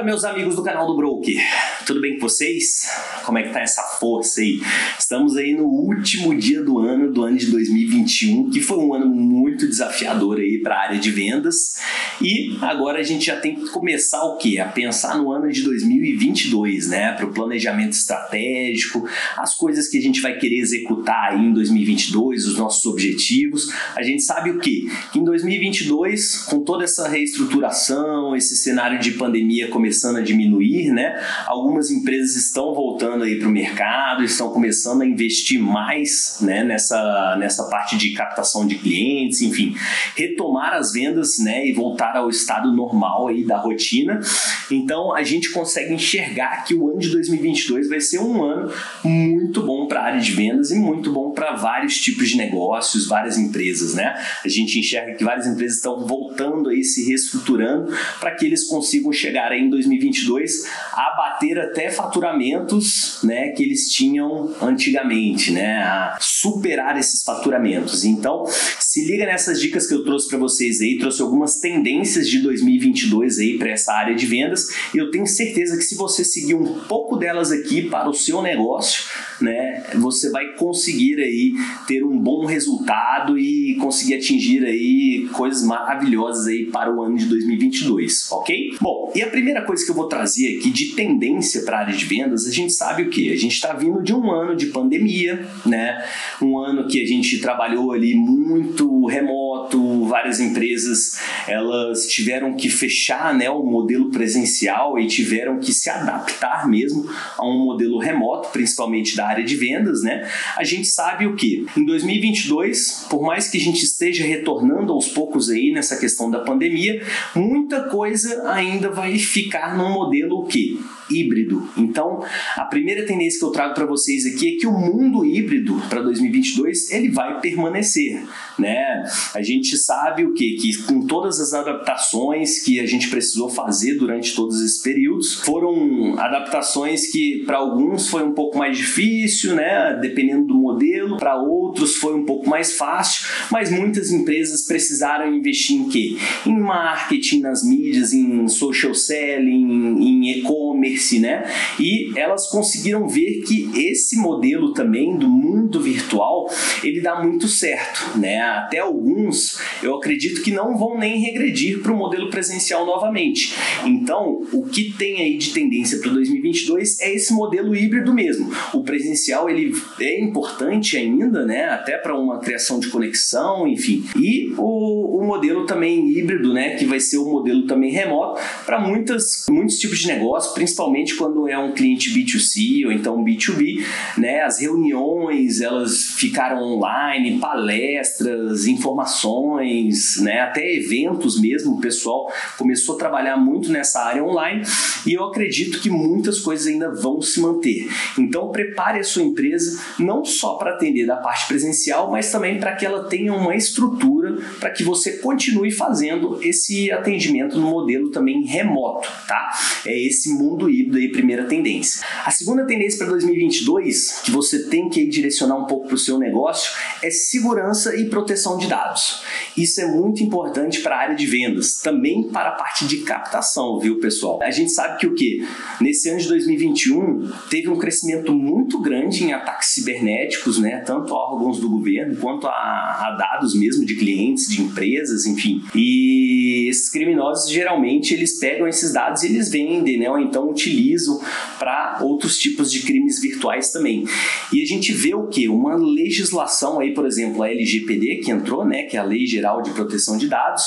Fala meus amigos do canal do Broker, tudo bem com vocês? Como é que tá essa força aí? Estamos aí no último dia do ano, do ano de 2021, que foi um ano muito desafiador aí para a área de vendas e agora a gente já tem que começar o que? A pensar no ano de 2022, né? Para o planejamento estratégico, as coisas que a gente vai querer executar aí em 2022, os nossos objetivos. A gente sabe o que? Que em 2022, com toda essa reestruturação, esse cenário de pandemia começando a diminuir, né? Algumas empresas estão voltando aí para o mercado, estão começando a investir mais, né? Nessa, nessa parte de captação de clientes, enfim, retomar as vendas, né? E voltar ao estado normal aí da rotina. Então a gente consegue enxergar que o ano de 2022 vai ser um ano muito bom para a área de vendas e muito bom para vários tipos de negócios, várias empresas, né? A gente enxerga que várias empresas estão voltando aí, se reestruturando para que eles consigam chegar aí em 2022 a bater até faturamentos né, que eles tinham antigamente, né, a superar esses faturamentos. Então, se liga nessas dicas que eu trouxe para vocês aí, trouxe algumas tendências de 2022 aí para essa área de vendas. E eu tenho certeza que se você seguir um pouco delas aqui para o seu negócio, né, você vai conseguir aí ter um bom resultado e conseguir atingir aí coisas maravilhosas aí para o ano de 2022, ok? Bom, e a primeira coisa que eu vou trazer aqui de tendência para a área de vendas, a gente sabe o que? A gente está vindo de um ano de pandemia, né? Um ano que a gente trabalhou ali muito remoto, várias empresas elas tiveram que fechar, né, o modelo presencial e tiveram que se adaptar mesmo a um modelo remoto, principalmente da área de vendas, né? A gente sabe o que? Em 2022, por mais que a gente esteja retornando aos poucos aí nessa questão da pandemia, muita coisa ainda vai ficar num modelo que? Híbrido. Então, a primeira tendência que eu trago para vocês aqui é que o mundo híbrido para 2022 ele vai permanecer, né? A gente sabe o que que com todas as adaptações que a gente precisou fazer durante todos esses períodos, foram adaptações que para alguns foi um pouco mais difícil, né? Dependendo do modelo, para outros foi um pouco mais fácil, mas muitas empresas precisaram investir em quê? Em marketing, nas mídias, em social selling, em e-commerce, né? E elas conseguiram ver que esse modelo também do mundo virtual, ele dá muito certo, né? Até alguns, eu acredito que não vão nem regredir para o modelo presencial novamente. Então, o que tem aí de tendência para 2022 é esse modelo híbrido mesmo. O presencial ele é importante ainda, né? Até para uma criação de conexão, enfim. E o, o modelo também híbrido, né? Que vai ser o modelo também remoto para muitas muitos tipos de negócio, principalmente quando é um cliente B2C ou então B2B, né? As reuniões elas ficaram online, palestras, informações, né? Até eventos mesmo. O pessoal começou a trabalhar muito nessa área online e eu acredito que muitas coisas ainda vão se manter. Então prepare a sua empresa não só para atender da parte presencial, mas também para que ela tenha uma estrutura para que você continue fazendo esse atendimento no modelo também remoto, tá? É esse mundo híbrido aí, primeira tendência. A segunda tendência para 2022, que você tem que direcionar um pouco para o seu negócio, é segurança e proteção de dados. Isso é muito importante para a área de vendas, também para a parte de captação, viu, pessoal? A gente sabe que o que? Nesse ano de 2021, teve um crescimento muito grande em ataques cibernéticos, né? Tanto a órgãos do governo quanto a, a dados mesmo de clientes, de empresas, enfim. E esses criminosos geralmente eles pegam esses dados e eles vendem, né? Ou então utilizam para outros tipos de crimes virtuais também. E a gente vê o que? Uma legislação aí, por exemplo, a LGPD que entrou, né? Que é a Lei Geral de Proteção de Dados,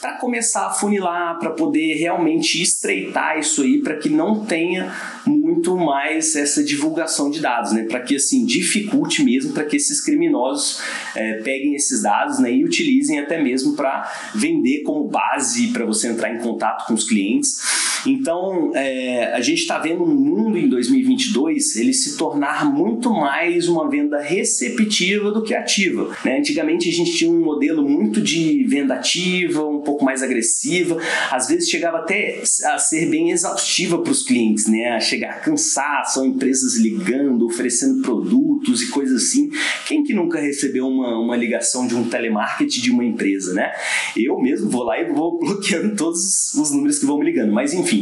para começar a funilar, para poder realmente estreitar isso aí, para que não tenha muito mais essa divulgação de dados, né? Para que assim dificulte mesmo para que esses criminosos é, peguem esses dados, né? E utilizem até mesmo para vender como base para você entrar em contato com os clientes. Então, é, a gente está vendo um mundo em 2022 ele se tornar muito mais uma venda receptiva do que ativa. Né? Antigamente a gente tinha um modelo muito de venda ativa, um pouco mais agressiva, às vezes chegava até a ser bem exaustiva para os clientes, né? a chegar a são empresas ligando, oferecendo produtos e coisas assim. Quem que nunca recebeu uma, uma ligação de um telemarketing de uma empresa, né? Eu mesmo vou lá e vou bloqueando todos os números que vão me ligando, mas enfim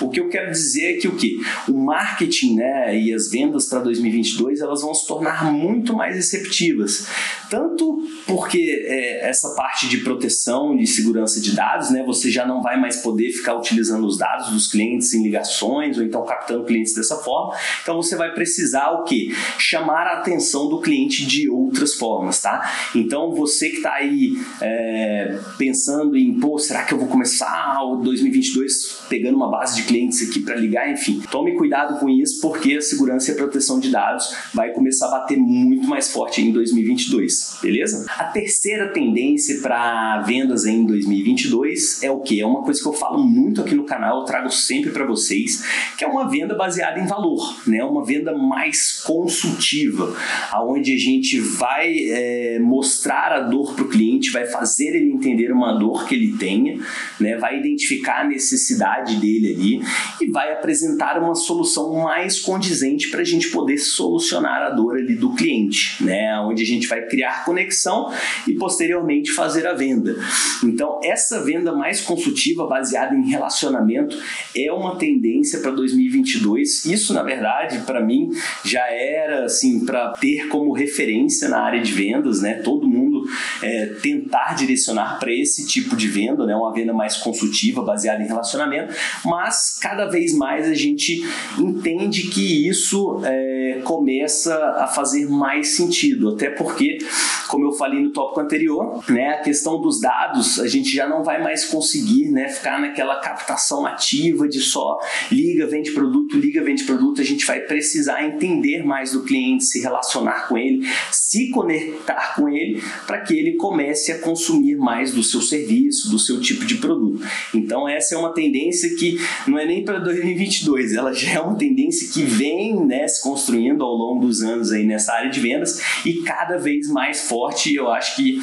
O que eu quero dizer é que o que o marketing, né, e as vendas para 2022 elas vão se tornar muito mais receptivas, tanto porque é, essa parte de proteção, de segurança de dados, né, você já não vai mais poder ficar utilizando os dados dos clientes em ligações ou então captando clientes dessa forma. Então você vai precisar o que chamar a atenção do cliente de outras formas, tá? Então você que está aí é, pensando em, pô, será que eu vou começar o 2022 pegando uma base de clientes aqui para ligar, enfim, tome cuidado com isso porque a segurança e a proteção de dados vai começar a bater muito mais forte em 2022, beleza? A terceira tendência para vendas em 2022 é o que? É uma coisa que eu falo muito aqui no canal, eu trago sempre para vocês, que é uma venda baseada em valor, né? Uma venda mais consultiva, aonde a gente vai é, mostrar a dor para o cliente, vai fazer ele entender uma dor que ele tenha, né? Vai identificar a necessidade dele ali e vai apresentar uma solução mais condizente para a gente poder solucionar a dor ali do cliente, né? Onde a gente vai criar conexão e posteriormente fazer a venda. Então, essa venda mais consultiva baseada em relacionamento é uma tendência para 2022. Isso, na verdade, para mim já era assim para ter como referência na área de vendas, né? Todo é, tentar direcionar para esse tipo de venda, né? Uma venda mais consultiva baseada em relacionamento, mas cada vez mais a gente entende que isso começa a fazer mais sentido, até porque, como eu falei no tópico anterior, né? A questão dos dados, a gente já não vai mais conseguir, né? Ficar naquela captação ativa de só liga, vende produto, liga, vende produto, a gente vai precisar entender mais do cliente, se relacionar com ele, se conectar com ele, para que ele comece a consumir mais do seu serviço, do seu tipo de produto. Então, essa é uma tendência que não é nem para 2022, ela já é uma tendência que vem né, se construindo ao longo dos anos aí nessa área de vendas e cada vez mais forte. Eu acho que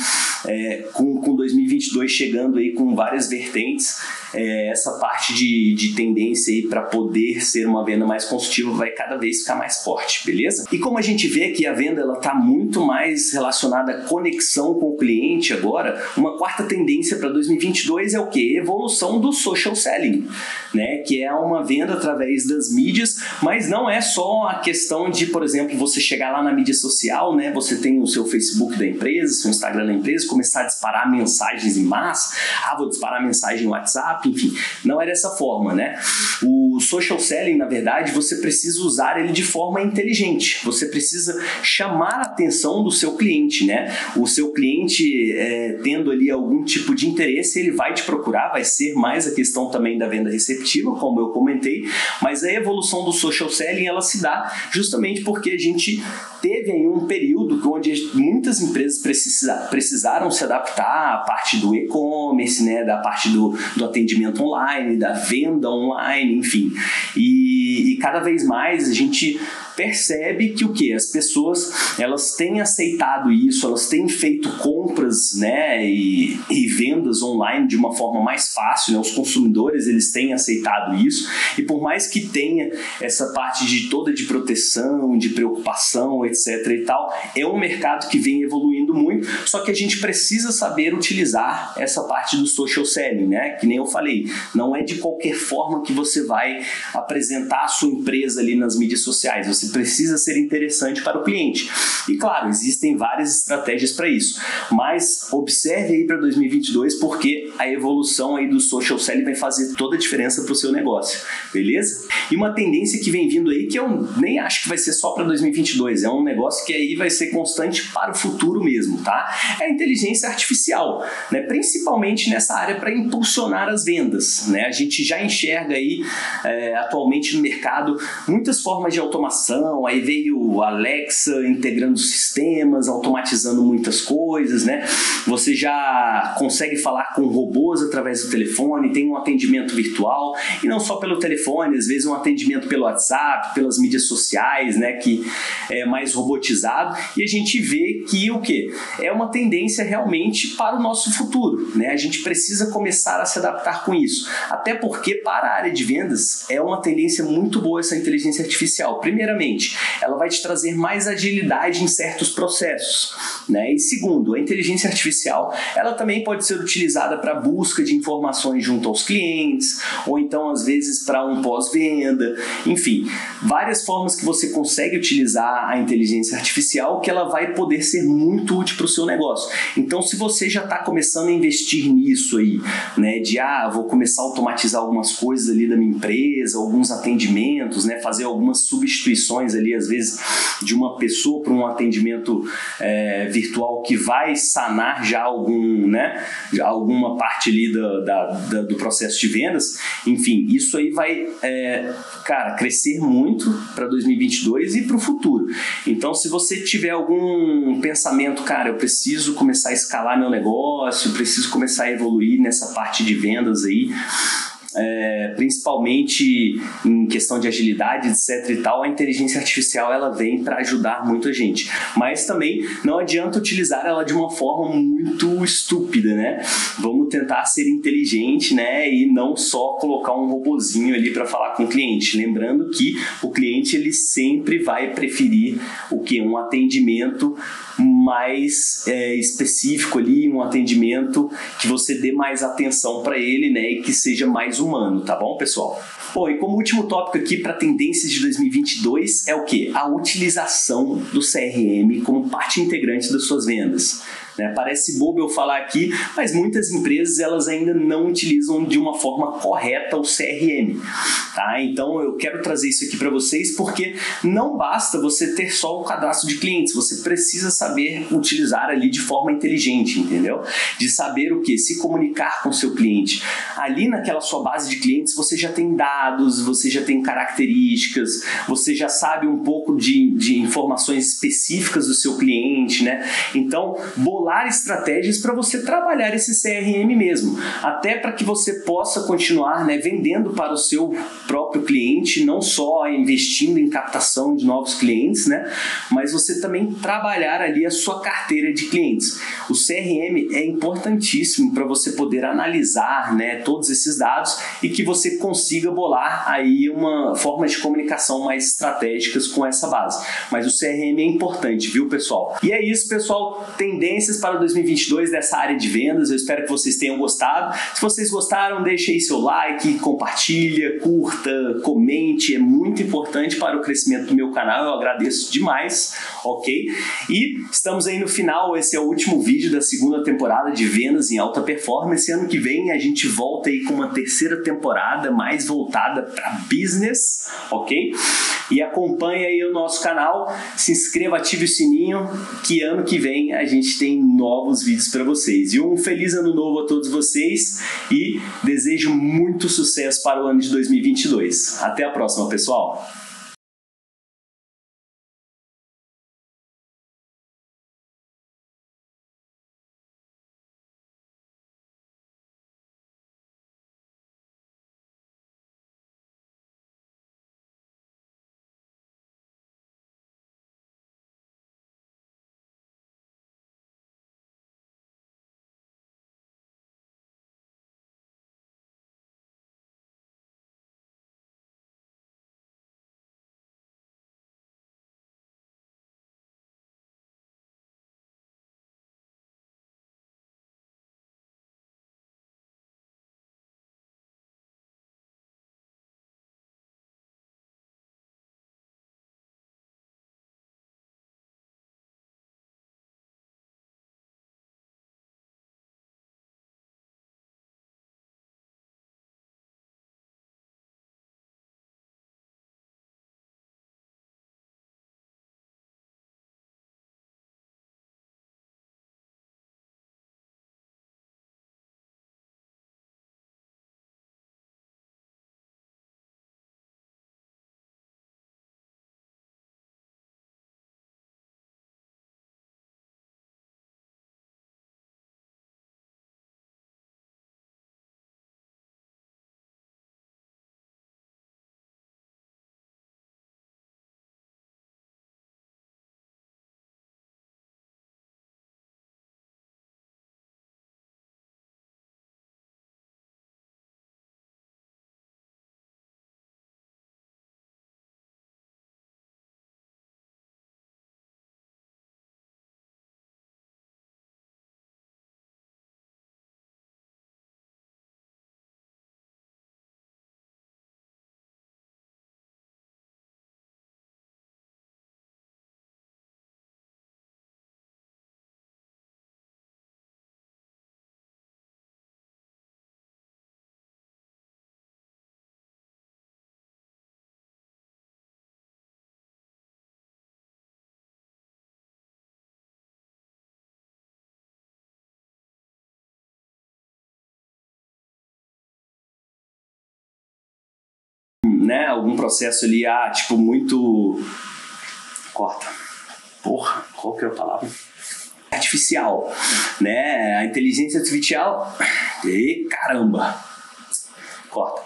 é, com, com 2022 chegando aí com várias vertentes, é, essa parte de, de tendência aí para poder ser uma venda mais consultiva vai cada vez ficar mais forte, beleza? E como a gente vê que a venda ela está muito mais relacionada à conexão com o cliente agora, uma quarta tendência para 2022 é o que? Evolução do social selling, né? Que é uma venda através das mídias, mas não é só a questão de, por exemplo, você chegar lá na mídia social, né? Você tem o seu Facebook da empresa, seu Instagram da empresa, começar a disparar mensagens em massa, ah, vou disparar mensagem no WhatsApp, enfim, não é dessa forma, né? O social selling, na verdade, você precisa usar ele de forma inteligente. Você precisa chamar a atenção do seu cliente, né? O seu cliente é, tendo ali algum tipo de interesse, ele vai te procurar, vai ser mais a questão também da venda receptiva, como eu comentei, mas a evolução do social selling ela se dá justamente porque a gente teve aí um período onde muitas empresas precisa, precisaram se adaptar à parte do e-commerce, né, da parte do, do atendimento online, da venda online, enfim. E, e cada vez mais a gente percebe que o que as pessoas elas têm aceitado isso, elas têm feito compras, né, e, e vendas online de uma forma mais fácil, né? Os consumidores eles têm aceitado isso e por mais que tenha essa parte de toda de proteção, de preocupação, etc e tal, é um mercado que vem evoluindo muito, só que a gente precisa saber utilizar essa parte do social selling, né? Que nem eu falei, não é de qualquer forma que você vai apresentar a sua empresa ali nas mídias sociais. Você precisa ser interessante para o cliente. E claro, existem várias estratégias para isso. Mas observe aí para 2022 porque a evolução aí do social selling vai fazer toda a diferença para o seu negócio, beleza? E uma tendência que vem vindo aí que eu nem acho que vai ser só para 2022, é um negócio que aí vai ser constante para o futuro mesmo, tá? É a inteligência artificial, né? Principalmente nessa área para impulsionar as vendas, né? A gente já enxerga aí é, atualmente no mercado muitas formas de automação, aí veio Alexa integrando sistemas, automatizando muitas coisas, né? Você já consegue falar com robôs através do telefone, tem um atendimento virtual e não só pelo telefone, às vezes um atendimento pelo WhatsApp, pelas mídias sociais, né, que é mais robotizado e a gente vê que o que é uma tendência realmente para o nosso futuro, né? A gente precisa começar a se adaptar com isso, até porque para a área de vendas é uma tendência muito boa essa inteligência artificial. Primeiramente, ela vai te trazer mais agilidade em certos processos, né? E segundo, a inteligência artificial, ela também pode ser utilizada para busca de informações junto aos clientes, ou então às vezes para um pós-venda, enfim, várias formas que você consegue utilizar a inteligência artificial que ela vai poder ser muito útil para o seu negócio. Então, se você já está começando a investir nisso aí, né, de ah, vou começar a automatizar algumas coisas ali da minha empresa, alguns atendimentos, né, fazer algumas substituições ali, às vezes, de uma pessoa para um atendimento é, virtual que vai sanar já algum, né, alguma parte ali da, da, da, do processo de vendas. Enfim, isso aí vai, é, cara, crescer muito para 2022 e para o futuro. Então, se você tiver algum pensamento, cara, eu preciso começar a escalar meu negócio, preciso começar a evoluir nessa parte de vendas aí, é, principalmente em questão de agilidade, etc e tal, a inteligência artificial ela vem para ajudar muito a gente. Mas também não adianta utilizar ela de uma forma muito estúpida, né? Vamos tentar ser inteligente, né? E não só colocar um robozinho ali para falar com o cliente. Lembrando que o cliente ele sempre vai preferir o que um atendimento mais é, específico ali, um atendimento que você dê mais atenção para ele, né, e que seja mais humano, tá bom, pessoal? Bom, e como último tópico aqui para tendências de 2022 é o que? A utilização do CRM como parte integrante das suas vendas. Né? Parece bobo eu falar aqui, mas muitas empresas elas ainda não utilizam de uma forma correta o CRM. Tá? Então eu quero trazer isso aqui para vocês porque não basta você ter só o cadastro de clientes, você precisa saber utilizar ali de forma inteligente, entendeu? De saber o que? Se comunicar com seu cliente. Ali naquela sua base de clientes você já tem dados, você já tem características, você já sabe um pouco de, de informações específicas do seu cliente, né? Então, bolar estratégias para você trabalhar esse CRM mesmo, até para que você possa continuar né, vendendo para o seu próprio cliente, não só investindo em captação de novos clientes, né, mas você também trabalhar ali a sua carteira de clientes. O CRM é importantíssimo para você poder analisar né, todos esses dados e que você consiga bolar aí uma forma de comunicação mais estratégicas com essa base. Mas o CRM é importante, viu, pessoal? E é isso, pessoal. Tendências para 2022 dessa área de vendas. Eu espero que vocês tenham gostado. Se vocês gostaram, deixe aí seu like, compartilha, curta, comente. É muito importante para o crescimento do meu canal. Eu agradeço demais, ok? E estamos aí no final. Esse é o último vídeo da segunda temporada de vendas em alta performance. Ano que vem a gente volta aí com uma terceira temporada mais voltada para business, ok? E acompanhe aí o nosso canal, se inscreva, ative o sininho, que ano que vem a gente tem novos vídeos para vocês. E um feliz ano novo a todos vocês e desejo muito sucesso para o ano de 2022. Até a próxima, pessoal! Né, algum processo ali, ah, tipo, muito. Corta. Porra, qual que é a palavra? Artificial, né? A inteligência artificial. E caramba! Corta.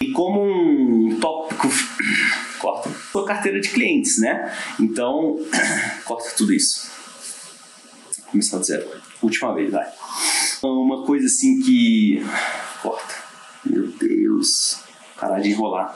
E como um tópico. Corta. Sua carteira de clientes, né? Então, corta tudo isso. Começar do zero. Última vez, vai. Uma coisa assim que. Corta. Meu Deus. Parar de enrolar.